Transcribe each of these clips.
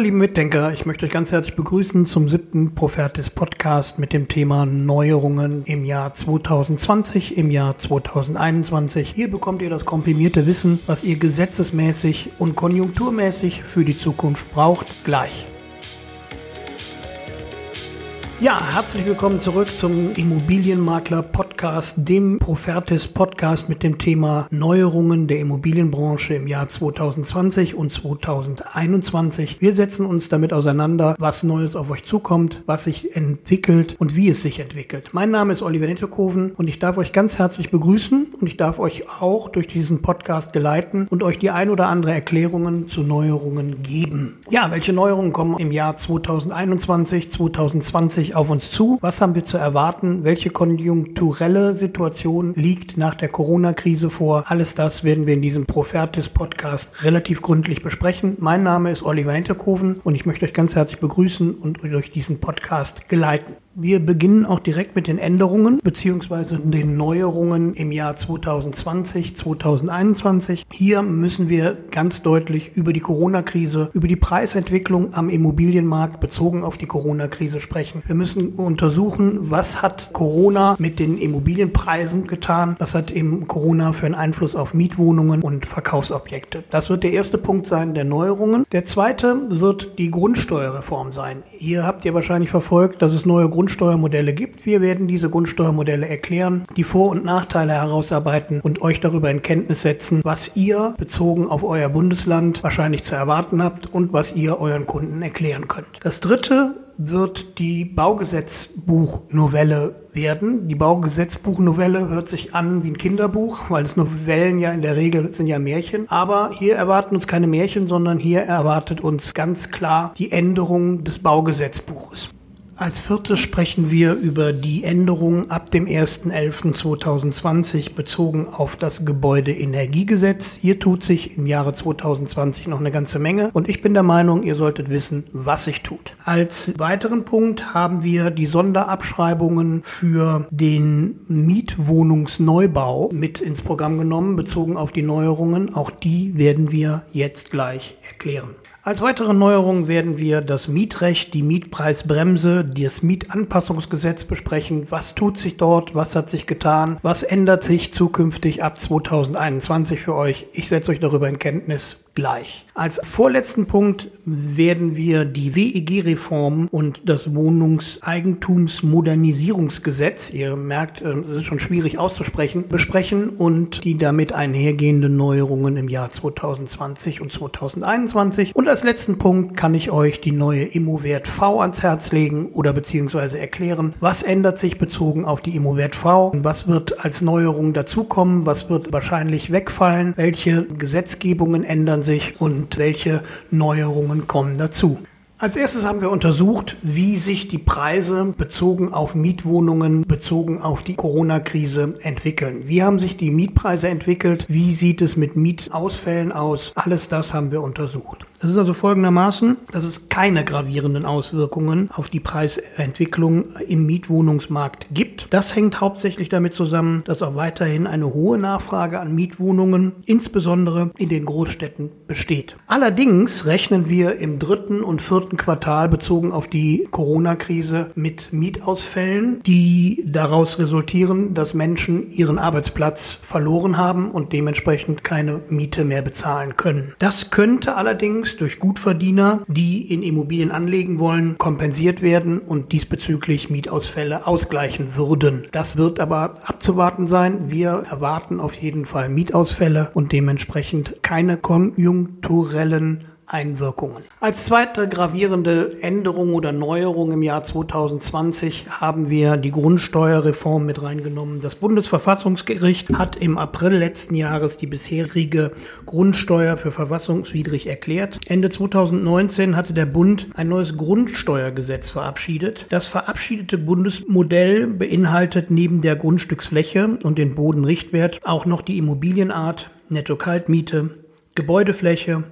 Liebe Mitdenker, ich möchte euch ganz herzlich begrüßen zum siebten Profertis Podcast mit dem Thema Neuerungen im Jahr 2020, im Jahr 2021. Hier bekommt ihr das komprimierte Wissen, was ihr gesetzesmäßig und konjunkturmäßig für die Zukunft braucht, gleich. Ja, herzlich willkommen zurück zum Immobilienmakler Podcast, dem Profertis Podcast mit dem Thema Neuerungen der Immobilienbranche im Jahr 2020 und 2021. Wir setzen uns damit auseinander, was Neues auf euch zukommt, was sich entwickelt und wie es sich entwickelt. Mein Name ist Oliver Nettekoven und ich darf euch ganz herzlich begrüßen und ich darf euch auch durch diesen Podcast geleiten und euch die ein oder andere Erklärungen zu Neuerungen geben. Ja, welche Neuerungen kommen im Jahr 2021, 2020 sich auf uns zu? Was haben wir zu erwarten? Welche konjunkturelle Situation liegt nach der Corona-Krise vor? Alles das werden wir in diesem Profertis-Podcast relativ gründlich besprechen. Mein Name ist Oliver Hinterkoven und ich möchte euch ganz herzlich begrüßen und durch diesen Podcast geleiten. Wir beginnen auch direkt mit den Änderungen bzw. den Neuerungen im Jahr 2020, 2021. Hier müssen wir ganz deutlich über die Corona-Krise, über die Preisentwicklung am Immobilienmarkt bezogen auf die Corona-Krise sprechen. Wir müssen untersuchen, was hat Corona mit den Immobilienpreisen getan, was hat eben Corona für einen Einfluss auf Mietwohnungen und Verkaufsobjekte. Das wird der erste Punkt sein der Neuerungen. Der zweite wird die Grundsteuerreform sein. Hier habt ihr wahrscheinlich verfolgt, dass es neue Grund Grundsteuermodelle gibt. Wir werden diese Grundsteuermodelle erklären, die Vor- und Nachteile herausarbeiten und euch darüber in Kenntnis setzen, was ihr bezogen auf euer Bundesland wahrscheinlich zu erwarten habt und was ihr euren Kunden erklären könnt. Das dritte wird die Baugesetzbuchnovelle werden. Die Baugesetzbuchnovelle hört sich an wie ein Kinderbuch, weil es Novellen ja in der Regel sind ja Märchen. Aber hier erwarten uns keine Märchen, sondern hier erwartet uns ganz klar die Änderung des Baugesetzbuches. Als viertes sprechen wir über die Änderungen ab dem 1.11.2020 bezogen auf das Gebäudeenergiegesetz. Hier tut sich im Jahre 2020 noch eine ganze Menge und ich bin der Meinung, ihr solltet wissen, was sich tut. Als weiteren Punkt haben wir die Sonderabschreibungen für den Mietwohnungsneubau mit ins Programm genommen, bezogen auf die Neuerungen. Auch die werden wir jetzt gleich erklären. Als weitere Neuerung werden wir das Mietrecht, die Mietpreisbremse, das Mietanpassungsgesetz besprechen. Was tut sich dort? Was hat sich getan? Was ändert sich zukünftig ab 2021 für euch? Ich setze euch darüber in Kenntnis gleich. Als vorletzten Punkt werden wir die WEG-Reform und das Wohnungseigentumsmodernisierungsgesetz, ihr merkt, äh, es ist schon schwierig auszusprechen, besprechen und die damit einhergehenden Neuerungen im Jahr 2020 und 2021. Und als letzten Punkt kann ich euch die neue Immowert V ans Herz legen oder beziehungsweise erklären, was ändert sich bezogen auf die Immowert V, was wird als Neuerung dazukommen, was wird wahrscheinlich wegfallen, welche Gesetzgebungen ändern sich sich und welche Neuerungen kommen dazu. Als erstes haben wir untersucht, wie sich die Preise bezogen auf Mietwohnungen, bezogen auf die Corona-Krise entwickeln. Wie haben sich die Mietpreise entwickelt? Wie sieht es mit Mietausfällen aus? Alles das haben wir untersucht. Das ist also folgendermaßen, dass es keine gravierenden Auswirkungen auf die Preisentwicklung im Mietwohnungsmarkt gibt. Das hängt hauptsächlich damit zusammen, dass auch weiterhin eine hohe Nachfrage an Mietwohnungen, insbesondere in den Großstädten, besteht. Allerdings rechnen wir im dritten und vierten Quartal bezogen auf die Corona-Krise mit Mietausfällen, die daraus resultieren, dass Menschen ihren Arbeitsplatz verloren haben und dementsprechend keine Miete mehr bezahlen können. Das könnte allerdings Vermögens durch Gutverdiener, die in Immobilien anlegen wollen, kompensiert werden und diesbezüglich Mietausfälle ausgleichen würden. Das wird aber abzuwarten sein. Wir erwarten auf jeden Fall Mietausfälle und dementsprechend keine konjunkturellen Einwirkungen. Als zweite gravierende Änderung oder Neuerung im Jahr 2020 haben wir die Grundsteuerreform mit reingenommen. Das Bundesverfassungsgericht hat im April letzten Jahres die bisherige Grundsteuer für verfassungswidrig erklärt. Ende 2019 hatte der Bund ein neues Grundsteuergesetz verabschiedet. Das verabschiedete Bundesmodell beinhaltet neben der Grundstücksfläche und den Bodenrichtwert auch noch die Immobilienart, Netto-Kaltmiete, Gebäudefläche,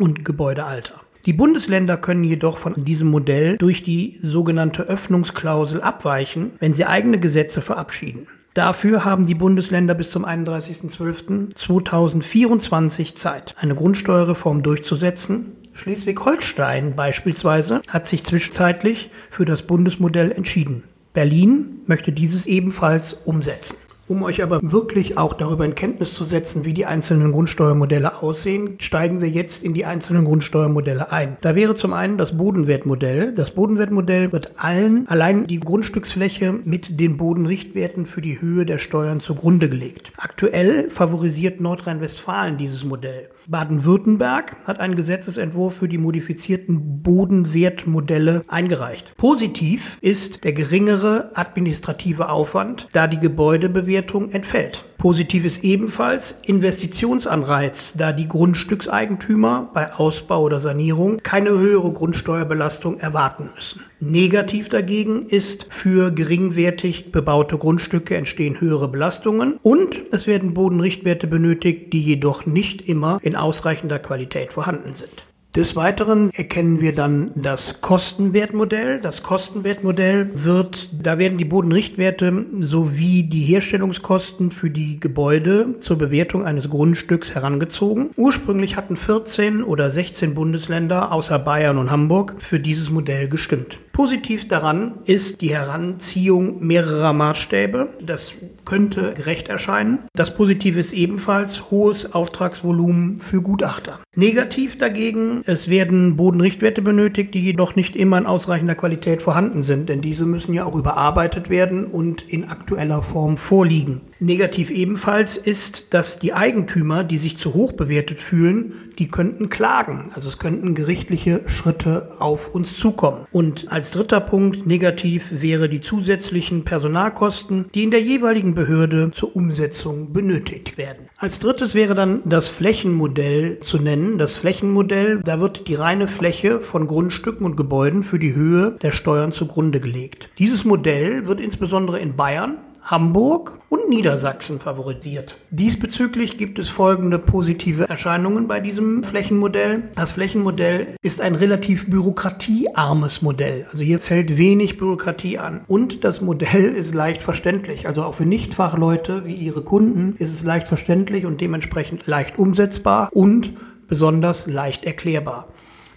und Gebäudealter. Die Bundesländer können jedoch von diesem Modell durch die sogenannte Öffnungsklausel abweichen, wenn sie eigene Gesetze verabschieden. Dafür haben die Bundesländer bis zum 31.12.2024 Zeit, eine Grundsteuerreform durchzusetzen, Schleswig-Holstein beispielsweise hat sich zwischenzeitlich für das Bundesmodell entschieden. Berlin möchte dieses ebenfalls umsetzen. Um euch aber wirklich auch darüber in Kenntnis zu setzen, wie die einzelnen Grundsteuermodelle aussehen, steigen wir jetzt in die einzelnen Grundsteuermodelle ein. Da wäre zum einen das Bodenwertmodell. Das Bodenwertmodell wird allen allein die Grundstücksfläche mit den Bodenrichtwerten für die Höhe der Steuern zugrunde gelegt. Aktuell favorisiert Nordrhein-Westfalen dieses Modell. Baden-Württemberg hat einen Gesetzesentwurf für die modifizierten Bodenwertmodelle eingereicht. Positiv ist der geringere administrative Aufwand, da die Gebäudebewertung entfällt. Positiv ist ebenfalls Investitionsanreiz, da die Grundstückseigentümer bei Ausbau oder Sanierung keine höhere Grundsteuerbelastung erwarten müssen. Negativ dagegen ist, für geringwertig bebaute Grundstücke entstehen höhere Belastungen und es werden Bodenrichtwerte benötigt, die jedoch nicht immer in ausreichender Qualität vorhanden sind. Des Weiteren erkennen wir dann das Kostenwertmodell. Das Kostenwertmodell wird, da werden die Bodenrichtwerte sowie die Herstellungskosten für die Gebäude zur Bewertung eines Grundstücks herangezogen. Ursprünglich hatten 14 oder 16 Bundesländer außer Bayern und Hamburg für dieses Modell gestimmt. Positiv daran ist die Heranziehung mehrerer Maßstäbe. Das könnte gerecht erscheinen. Das Positive ist ebenfalls hohes Auftragsvolumen für Gutachter. Negativ dagegen, es werden Bodenrichtwerte benötigt, die jedoch nicht immer in ausreichender Qualität vorhanden sind, denn diese müssen ja auch überarbeitet werden und in aktueller Form vorliegen. Negativ ebenfalls ist, dass die Eigentümer, die sich zu hoch bewertet fühlen, die könnten klagen. Also es könnten gerichtliche Schritte auf uns zukommen. Und als dritter Punkt negativ wäre die zusätzlichen Personalkosten, die in der jeweiligen Behörde zur Umsetzung benötigt werden. Als drittes wäre dann das Flächenmodell zu nennen. Das Flächenmodell, da wird die reine Fläche von Grundstücken und Gebäuden für die Höhe der Steuern zugrunde gelegt. Dieses Modell wird insbesondere in Bayern, Hamburg und Niedersachsen favorisiert. Diesbezüglich gibt es folgende positive Erscheinungen bei diesem Flächenmodell. Das Flächenmodell ist ein relativ bürokratiearmes Modell. Also hier fällt wenig Bürokratie an. Und das Modell ist leicht verständlich. Also auch für Nichtfachleute wie ihre Kunden ist es leicht verständlich und dementsprechend leicht umsetzbar und besonders leicht erklärbar.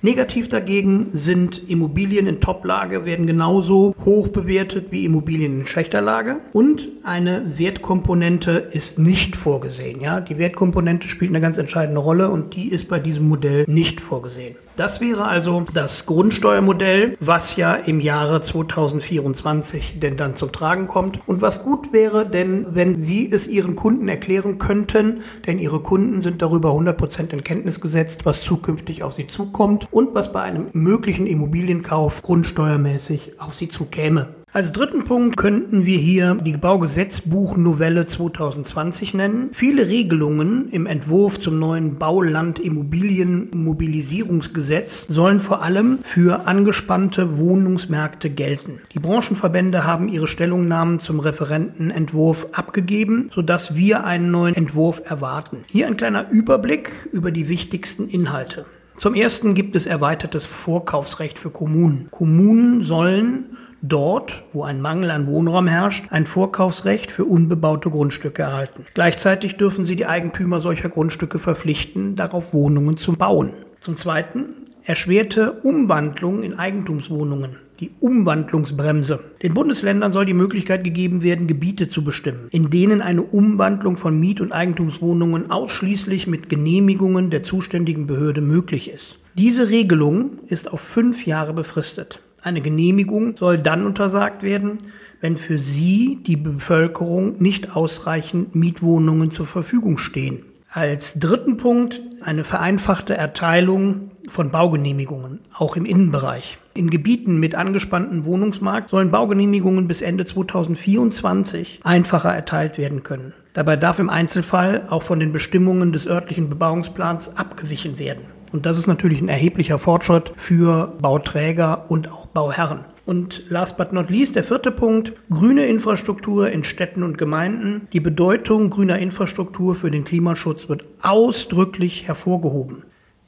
Negativ dagegen sind Immobilien in Toplage werden genauso hoch bewertet wie Immobilien in schlechter Lage und eine Wertkomponente ist nicht vorgesehen. Ja, die Wertkomponente spielt eine ganz entscheidende Rolle und die ist bei diesem Modell nicht vorgesehen. Das wäre also das Grundsteuermodell, was ja im Jahre 2024 denn dann zum Tragen kommt und was gut wäre, denn wenn Sie es Ihren Kunden erklären könnten, denn Ihre Kunden sind darüber 100% in Kenntnis gesetzt, was zukünftig auf Sie zukommt und was bei einem möglichen Immobilienkauf grundsteuermäßig auf Sie zukäme. Als dritten Punkt könnten wir hier die Baugesetzbuchnovelle 2020 nennen. Viele Regelungen im Entwurf zum neuen Bauland-Immobilien-Mobilisierungsgesetz sollen vor allem für angespannte Wohnungsmärkte gelten. Die Branchenverbände haben ihre Stellungnahmen zum Referentenentwurf abgegeben, sodass wir einen neuen Entwurf erwarten. Hier ein kleiner Überblick über die wichtigsten Inhalte. Zum ersten gibt es erweitertes Vorkaufsrecht für Kommunen. Kommunen sollen dort, wo ein Mangel an Wohnraum herrscht, ein Vorkaufsrecht für unbebaute Grundstücke erhalten. Gleichzeitig dürfen sie die Eigentümer solcher Grundstücke verpflichten, darauf Wohnungen zu bauen. Zum Zweiten erschwerte Umwandlung in Eigentumswohnungen. Die Umwandlungsbremse. Den Bundesländern soll die Möglichkeit gegeben werden, Gebiete zu bestimmen, in denen eine Umwandlung von Miet- und Eigentumswohnungen ausschließlich mit Genehmigungen der zuständigen Behörde möglich ist. Diese Regelung ist auf fünf Jahre befristet. Eine Genehmigung soll dann untersagt werden, wenn für sie die Bevölkerung nicht ausreichend Mietwohnungen zur Verfügung stehen. Als dritten Punkt eine vereinfachte Erteilung von Baugenehmigungen, auch im Innenbereich. In Gebieten mit angespanntem Wohnungsmarkt sollen Baugenehmigungen bis Ende 2024 einfacher erteilt werden können. Dabei darf im Einzelfall auch von den Bestimmungen des örtlichen Bebauungsplans abgewichen werden. Und das ist natürlich ein erheblicher Fortschritt für Bauträger und auch Bauherren. Und last but not least, der vierte Punkt, grüne Infrastruktur in Städten und Gemeinden. Die Bedeutung grüner Infrastruktur für den Klimaschutz wird ausdrücklich hervorgehoben.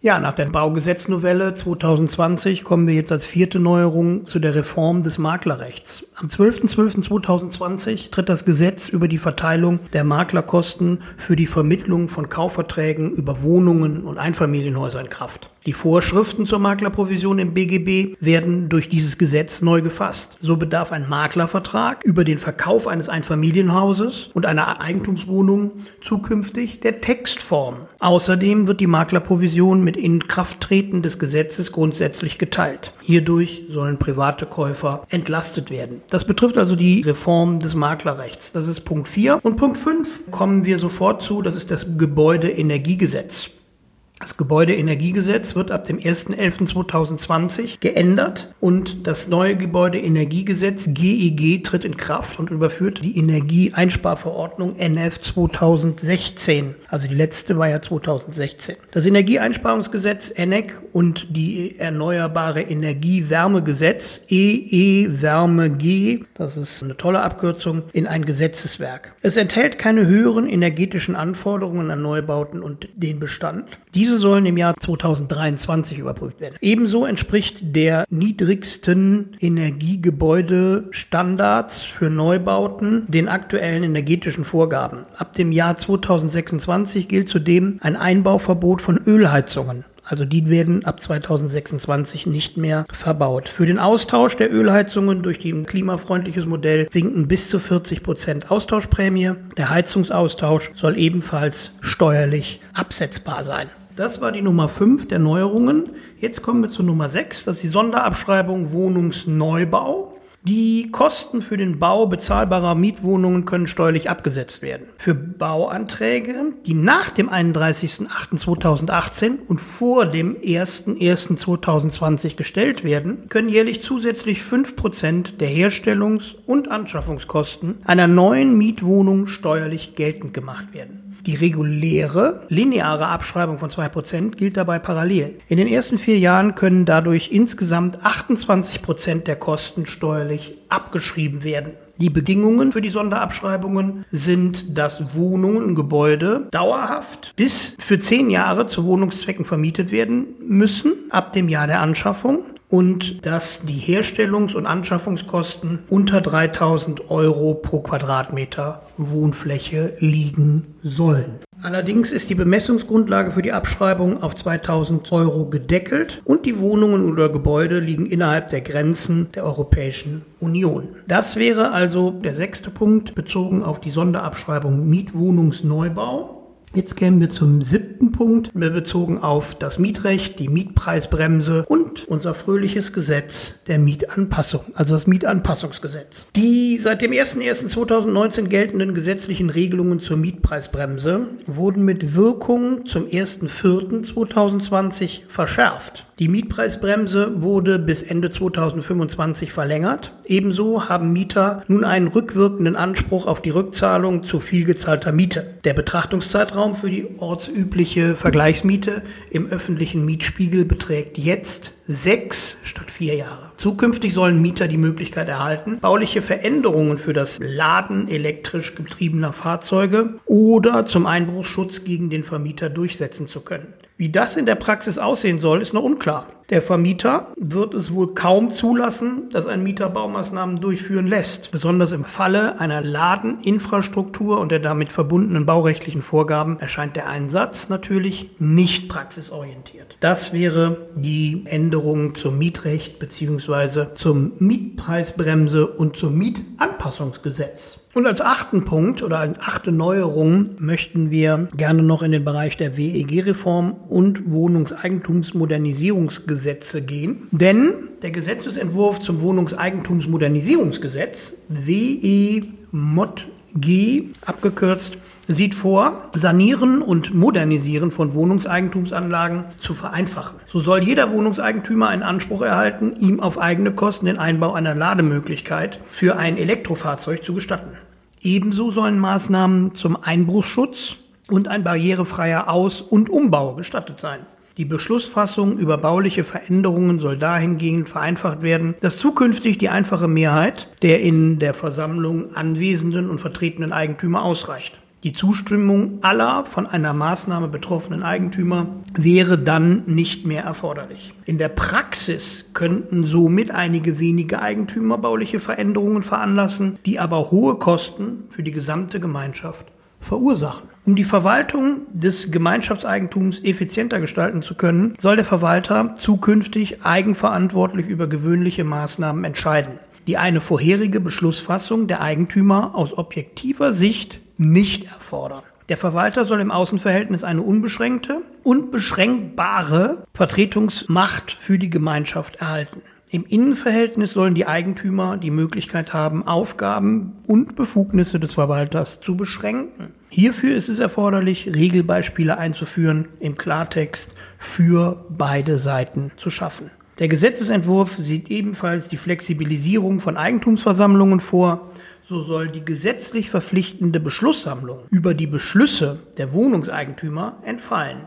Ja, nach der Baugesetznovelle 2020 kommen wir jetzt als vierte Neuerung zu der Reform des Maklerrechts. Am 12.12.2020 tritt das Gesetz über die Verteilung der Maklerkosten für die Vermittlung von Kaufverträgen über Wohnungen und Einfamilienhäuser in Kraft. Die Vorschriften zur Maklerprovision im BGB werden durch dieses Gesetz neu gefasst. So bedarf ein Maklervertrag über den Verkauf eines Einfamilienhauses und einer Eigentumswohnung zukünftig der Textform. Außerdem wird die Maklerprovision mit Inkrafttreten des Gesetzes grundsätzlich geteilt. Hierdurch sollen private Käufer entlastet werden. Das betrifft also die Reform des Maklerrechts. Das ist Punkt 4. Und Punkt 5 kommen wir sofort zu, das ist das Gebäudeenergiegesetz. Das Gebäudeenergiegesetz wird ab dem 1.11.2020 geändert und das neue Gebäudeenergiegesetz GEG e tritt in Kraft und überführt die Energieeinsparverordnung NF 2016. Also die letzte war ja 2016. Das Energieeinsparungsgesetz ENEC und die Erneuerbare Energiewärmegesetz EE-Wärme-G, das ist eine tolle Abkürzung, in ein Gesetzeswerk. Es enthält keine höheren energetischen Anforderungen an Neubauten und den Bestand. Diese sollen im Jahr 2023 überprüft werden. Ebenso entspricht der niedrigsten Energiegebäudestandards für Neubauten den aktuellen energetischen Vorgaben. Ab dem Jahr 2026 gilt zudem ein Einbauverbot von Ölheizungen. Also die werden ab 2026 nicht mehr verbaut. Für den Austausch der Ölheizungen durch ein klimafreundliches Modell winken bis zu 40 Prozent Austauschprämie. Der Heizungsaustausch soll ebenfalls steuerlich absetzbar sein. Das war die Nummer 5 der Neuerungen. Jetzt kommen wir zu Nummer 6, das ist die Sonderabschreibung Wohnungsneubau. Die Kosten für den Bau bezahlbarer Mietwohnungen können steuerlich abgesetzt werden. Für Bauanträge, die nach dem 31.08.2018 und vor dem 1.01.2020 gestellt werden, können jährlich zusätzlich 5% der Herstellungs- und Anschaffungskosten einer neuen Mietwohnung steuerlich geltend gemacht werden. Die reguläre, lineare Abschreibung von 2% gilt dabei parallel. In den ersten vier Jahren können dadurch insgesamt 28% der Kosten steuerlich abgeschrieben werden. Die Bedingungen für die Sonderabschreibungen sind, dass Wohnungen und Gebäude dauerhaft bis für zehn Jahre zu Wohnungszwecken vermietet werden müssen, ab dem Jahr der Anschaffung und dass die Herstellungs- und Anschaffungskosten unter 3000 Euro pro Quadratmeter Wohnfläche liegen sollen. Allerdings ist die Bemessungsgrundlage für die Abschreibung auf 2000 Euro gedeckelt und die Wohnungen oder Gebäude liegen innerhalb der Grenzen der Europäischen Union. Das wäre also der sechste Punkt bezogen auf die Sonderabschreibung Mietwohnungsneubau. Jetzt kämen wir zum siebten Punkt, bezogen auf das Mietrecht, die Mietpreisbremse und unser fröhliches Gesetz der Mietanpassung, also das Mietanpassungsgesetz. Die seit dem 01.01.2019 geltenden gesetzlichen Regelungen zur Mietpreisbremse wurden mit Wirkung zum 1.04.2020 verschärft. Die Mietpreisbremse wurde bis Ende 2025 verlängert. Ebenso haben Mieter nun einen rückwirkenden Anspruch auf die Rückzahlung zu viel gezahlter Miete. Der Betrachtungszeitraum für die ortsübliche Vergleichsmiete im öffentlichen Mietspiegel beträgt jetzt sechs statt vier Jahre. Zukünftig sollen Mieter die Möglichkeit erhalten, bauliche Veränderungen für das Laden elektrisch getriebener Fahrzeuge oder zum Einbruchsschutz gegen den Vermieter durchsetzen zu können. Wie das in der Praxis aussehen soll, ist noch unklar. Der Vermieter wird es wohl kaum zulassen, dass ein Mieter Baumaßnahmen durchführen lässt. Besonders im Falle einer Ladeninfrastruktur und der damit verbundenen baurechtlichen Vorgaben erscheint der Einsatz natürlich nicht praxisorientiert. Das wäre die Änderung zum Mietrecht bzw. zum Mietpreisbremse und zum Mietanpassungsgesetz. Und als achten Punkt oder als achte Neuerung möchten wir gerne noch in den Bereich der WEG-Reform und Wohnungseigentumsmodernisierungsgesetze gehen. Denn der Gesetzesentwurf zum Wohnungseigentumsmodernisierungsgesetz, WE-MOD-G abgekürzt, sieht vor, Sanieren und Modernisieren von Wohnungseigentumsanlagen zu vereinfachen. So soll jeder Wohnungseigentümer einen Anspruch erhalten, ihm auf eigene Kosten den Einbau einer Lademöglichkeit für ein Elektrofahrzeug zu gestatten. Ebenso sollen Maßnahmen zum Einbruchsschutz und ein barrierefreier Aus- und Umbau gestattet sein. Die Beschlussfassung über bauliche Veränderungen soll dahingehend vereinfacht werden, dass zukünftig die einfache Mehrheit der in der Versammlung anwesenden und vertretenen Eigentümer ausreicht. Die Zustimmung aller von einer Maßnahme betroffenen Eigentümer wäre dann nicht mehr erforderlich. In der Praxis könnten somit einige wenige Eigentümer bauliche Veränderungen veranlassen, die aber hohe Kosten für die gesamte Gemeinschaft verursachen. Um die Verwaltung des Gemeinschaftseigentums effizienter gestalten zu können, soll der Verwalter zukünftig eigenverantwortlich über gewöhnliche Maßnahmen entscheiden, die eine vorherige Beschlussfassung der Eigentümer aus objektiver Sicht nicht erfordern. Der Verwalter soll im Außenverhältnis eine unbeschränkte und beschränkbare Vertretungsmacht für die Gemeinschaft erhalten. Im Innenverhältnis sollen die Eigentümer die Möglichkeit haben, Aufgaben und Befugnisse des Verwalters zu beschränken. Hierfür ist es erforderlich, Regelbeispiele einzuführen, im Klartext für beide Seiten zu schaffen. Der Gesetzesentwurf sieht ebenfalls die Flexibilisierung von Eigentumsversammlungen vor, so soll die gesetzlich verpflichtende Beschlusssammlung über die Beschlüsse der Wohnungseigentümer entfallen.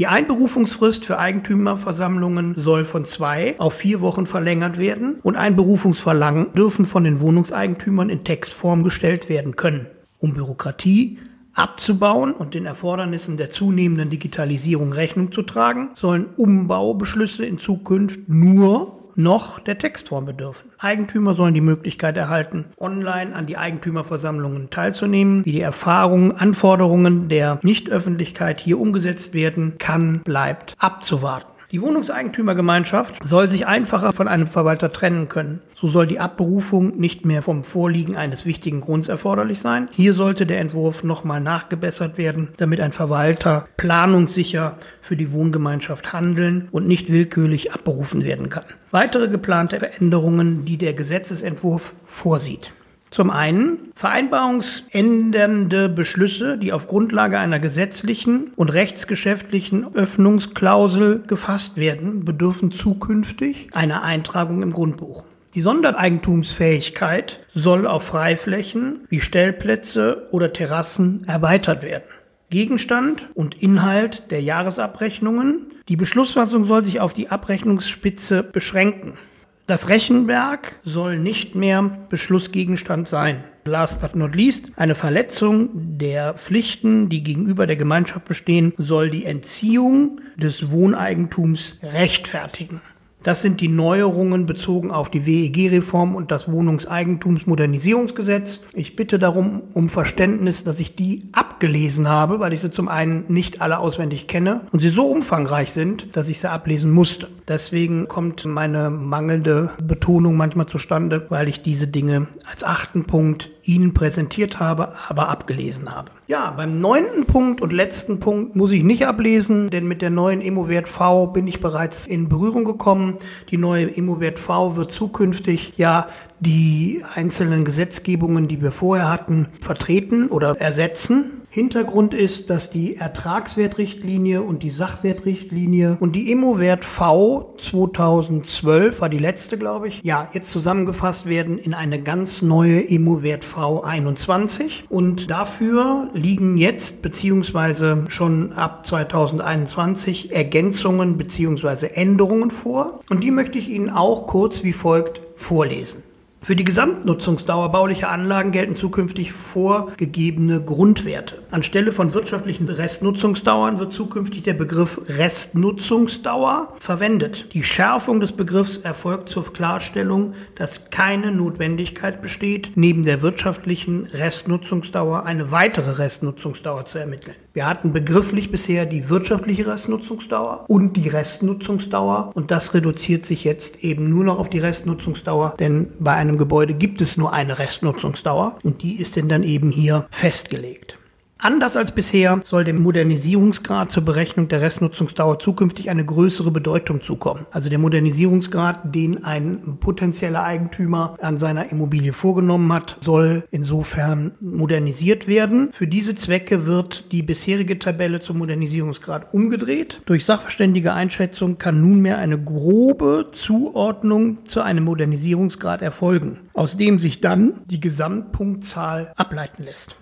Die Einberufungsfrist für Eigentümerversammlungen soll von zwei auf vier Wochen verlängert werden und Einberufungsverlangen dürfen von den Wohnungseigentümern in Textform gestellt werden können, um Bürokratie abzubauen und den Erfordernissen der zunehmenden Digitalisierung Rechnung zu tragen, sollen Umbaubeschlüsse in Zukunft nur noch der Textform bedürfen. Eigentümer sollen die Möglichkeit erhalten, online an die Eigentümerversammlungen teilzunehmen. Wie die Erfahrungen, Anforderungen der Nichtöffentlichkeit hier umgesetzt werden kann, bleibt abzuwarten. Die Wohnungseigentümergemeinschaft soll sich einfacher von einem Verwalter trennen können. So soll die Abberufung nicht mehr vom Vorliegen eines wichtigen Grunds erforderlich sein. Hier sollte der Entwurf nochmal nachgebessert werden, damit ein Verwalter planungssicher für die Wohngemeinschaft handeln und nicht willkürlich abberufen werden kann. Weitere geplante Veränderungen, die der Gesetzesentwurf vorsieht. Zum einen vereinbarungsändernde Beschlüsse, die auf Grundlage einer gesetzlichen und rechtsgeschäftlichen Öffnungsklausel gefasst werden, bedürfen zukünftig einer Eintragung im Grundbuch. Die Sondereigentumsfähigkeit soll auf Freiflächen wie Stellplätze oder Terrassen erweitert werden. Gegenstand und Inhalt der Jahresabrechnungen. Die Beschlussfassung soll sich auf die Abrechnungsspitze beschränken. Das Rechenwerk soll nicht mehr Beschlussgegenstand sein. Last but not least, eine Verletzung der Pflichten, die gegenüber der Gemeinschaft bestehen, soll die Entziehung des Wohneigentums rechtfertigen. Das sind die Neuerungen bezogen auf die WEG-Reform und das Wohnungseigentumsmodernisierungsgesetz. Ich bitte darum um Verständnis, dass ich die abgelesen habe, weil ich sie zum einen nicht alle auswendig kenne und sie so umfangreich sind, dass ich sie ablesen musste. Deswegen kommt meine mangelnde Betonung manchmal zustande, weil ich diese Dinge als achten Punkt Ihnen präsentiert habe, aber abgelesen habe. Ja, beim neunten Punkt und letzten Punkt muss ich nicht ablesen, denn mit der neuen Immowert V bin ich bereits in Berührung gekommen. Die neue Immowert V wird zukünftig ja die einzelnen Gesetzgebungen, die wir vorher hatten, vertreten oder ersetzen. Hintergrund ist, dass die Ertragswertrichtlinie und die Sachwertrichtlinie und die Immowert V 2012 war die letzte, glaube ich, ja, jetzt zusammengefasst werden in eine ganz neue Immowert V 21 und dafür liegen jetzt beziehungsweise schon ab 2021 Ergänzungen beziehungsweise Änderungen vor und die möchte ich Ihnen auch kurz wie folgt vorlesen. Für die Gesamtnutzungsdauer baulicher Anlagen gelten zukünftig vorgegebene Grundwerte. Anstelle von wirtschaftlichen Restnutzungsdauern wird zukünftig der Begriff Restnutzungsdauer verwendet. Die Schärfung des Begriffs erfolgt zur Klarstellung, dass keine Notwendigkeit besteht, neben der wirtschaftlichen Restnutzungsdauer eine weitere Restnutzungsdauer zu ermitteln. Wir hatten begrifflich bisher die wirtschaftliche Restnutzungsdauer und die Restnutzungsdauer und das reduziert sich jetzt eben nur noch auf die Restnutzungsdauer, denn bei einem Gebäude gibt es nur eine Restnutzungsdauer und die ist denn dann eben hier festgelegt. Anders als bisher soll dem Modernisierungsgrad zur Berechnung der Restnutzungsdauer zukünftig eine größere Bedeutung zukommen. Also der Modernisierungsgrad, den ein potenzieller Eigentümer an seiner Immobilie vorgenommen hat, soll insofern modernisiert werden. Für diese Zwecke wird die bisherige Tabelle zum Modernisierungsgrad umgedreht. Durch sachverständige Einschätzung kann nunmehr eine grobe Zuordnung zu einem Modernisierungsgrad erfolgen, aus dem sich dann die Gesamtpunktzahl ableiten lässt.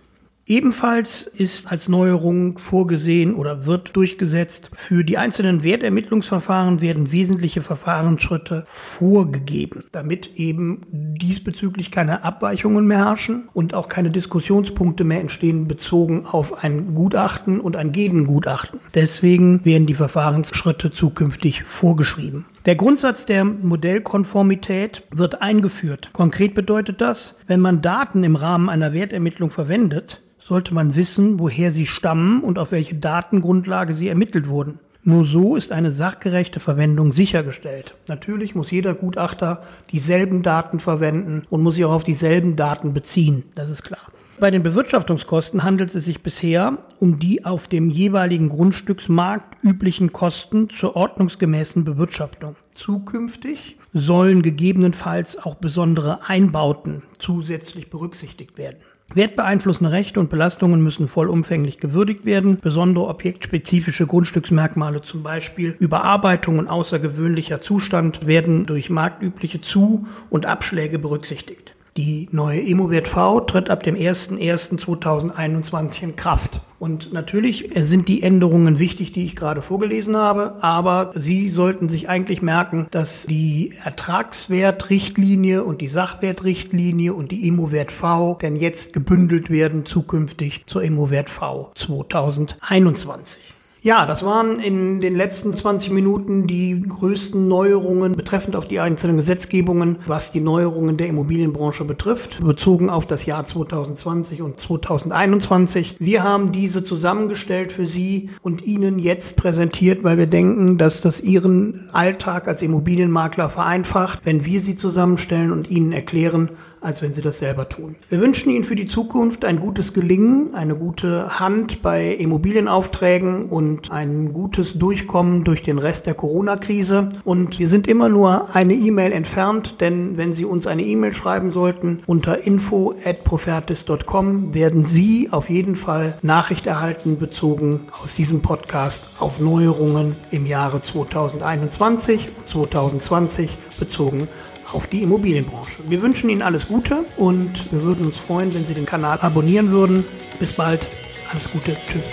Ebenfalls ist als Neuerung vorgesehen oder wird durchgesetzt, für die einzelnen Wertermittlungsverfahren werden wesentliche Verfahrensschritte vorgegeben, damit eben diesbezüglich keine Abweichungen mehr herrschen und auch keine Diskussionspunkte mehr entstehen bezogen auf ein Gutachten und ein Gegengutachten. Deswegen werden die Verfahrensschritte zukünftig vorgeschrieben. Der Grundsatz der Modellkonformität wird eingeführt. Konkret bedeutet das, wenn man Daten im Rahmen einer Wertermittlung verwendet, sollte man wissen, woher sie stammen und auf welche Datengrundlage sie ermittelt wurden. Nur so ist eine sachgerechte Verwendung sichergestellt. Natürlich muss jeder Gutachter dieselben Daten verwenden und muss sich auch auf dieselben Daten beziehen. Das ist klar. Bei den Bewirtschaftungskosten handelt es sich bisher um die auf dem jeweiligen Grundstücksmarkt üblichen Kosten zur ordnungsgemäßen Bewirtschaftung. Zukünftig sollen gegebenenfalls auch besondere Einbauten zusätzlich berücksichtigt werden. Wertbeeinflussende Rechte und Belastungen müssen vollumfänglich gewürdigt werden. Besondere objektspezifische Grundstücksmerkmale, zum Beispiel Überarbeitung und außergewöhnlicher Zustand, werden durch marktübliche Zu- und Abschläge berücksichtigt. Die neue Immowert V tritt ab dem 01.01.2021 in Kraft. Und natürlich sind die Änderungen wichtig, die ich gerade vorgelesen habe, aber Sie sollten sich eigentlich merken, dass die Ertragswertrichtlinie und die Sachwertrichtlinie und die Immowert V denn jetzt gebündelt werden zukünftig zur Immowert V 2021. Ja, das waren in den letzten 20 Minuten die größten Neuerungen betreffend auf die einzelnen Gesetzgebungen, was die Neuerungen der Immobilienbranche betrifft, bezogen auf das Jahr 2020 und 2021. Wir haben diese zusammengestellt für Sie und Ihnen jetzt präsentiert, weil wir denken, dass das Ihren Alltag als Immobilienmakler vereinfacht, wenn wir sie zusammenstellen und Ihnen erklären, als wenn sie das selber tun. Wir wünschen Ihnen für die Zukunft ein gutes Gelingen, eine gute Hand bei Immobilienaufträgen und ein gutes Durchkommen durch den Rest der Corona-Krise. Und wir sind immer nur eine E-Mail entfernt, denn wenn Sie uns eine E-Mail schreiben sollten unter info@profertis.com werden Sie auf jeden Fall Nachricht erhalten bezogen aus diesem Podcast auf Neuerungen im Jahre 2021 und 2020 bezogen auf die Immobilienbranche. Wir wünschen Ihnen alles Gute und wir würden uns freuen, wenn Sie den Kanal abonnieren würden. Bis bald. Alles Gute. Tschüss.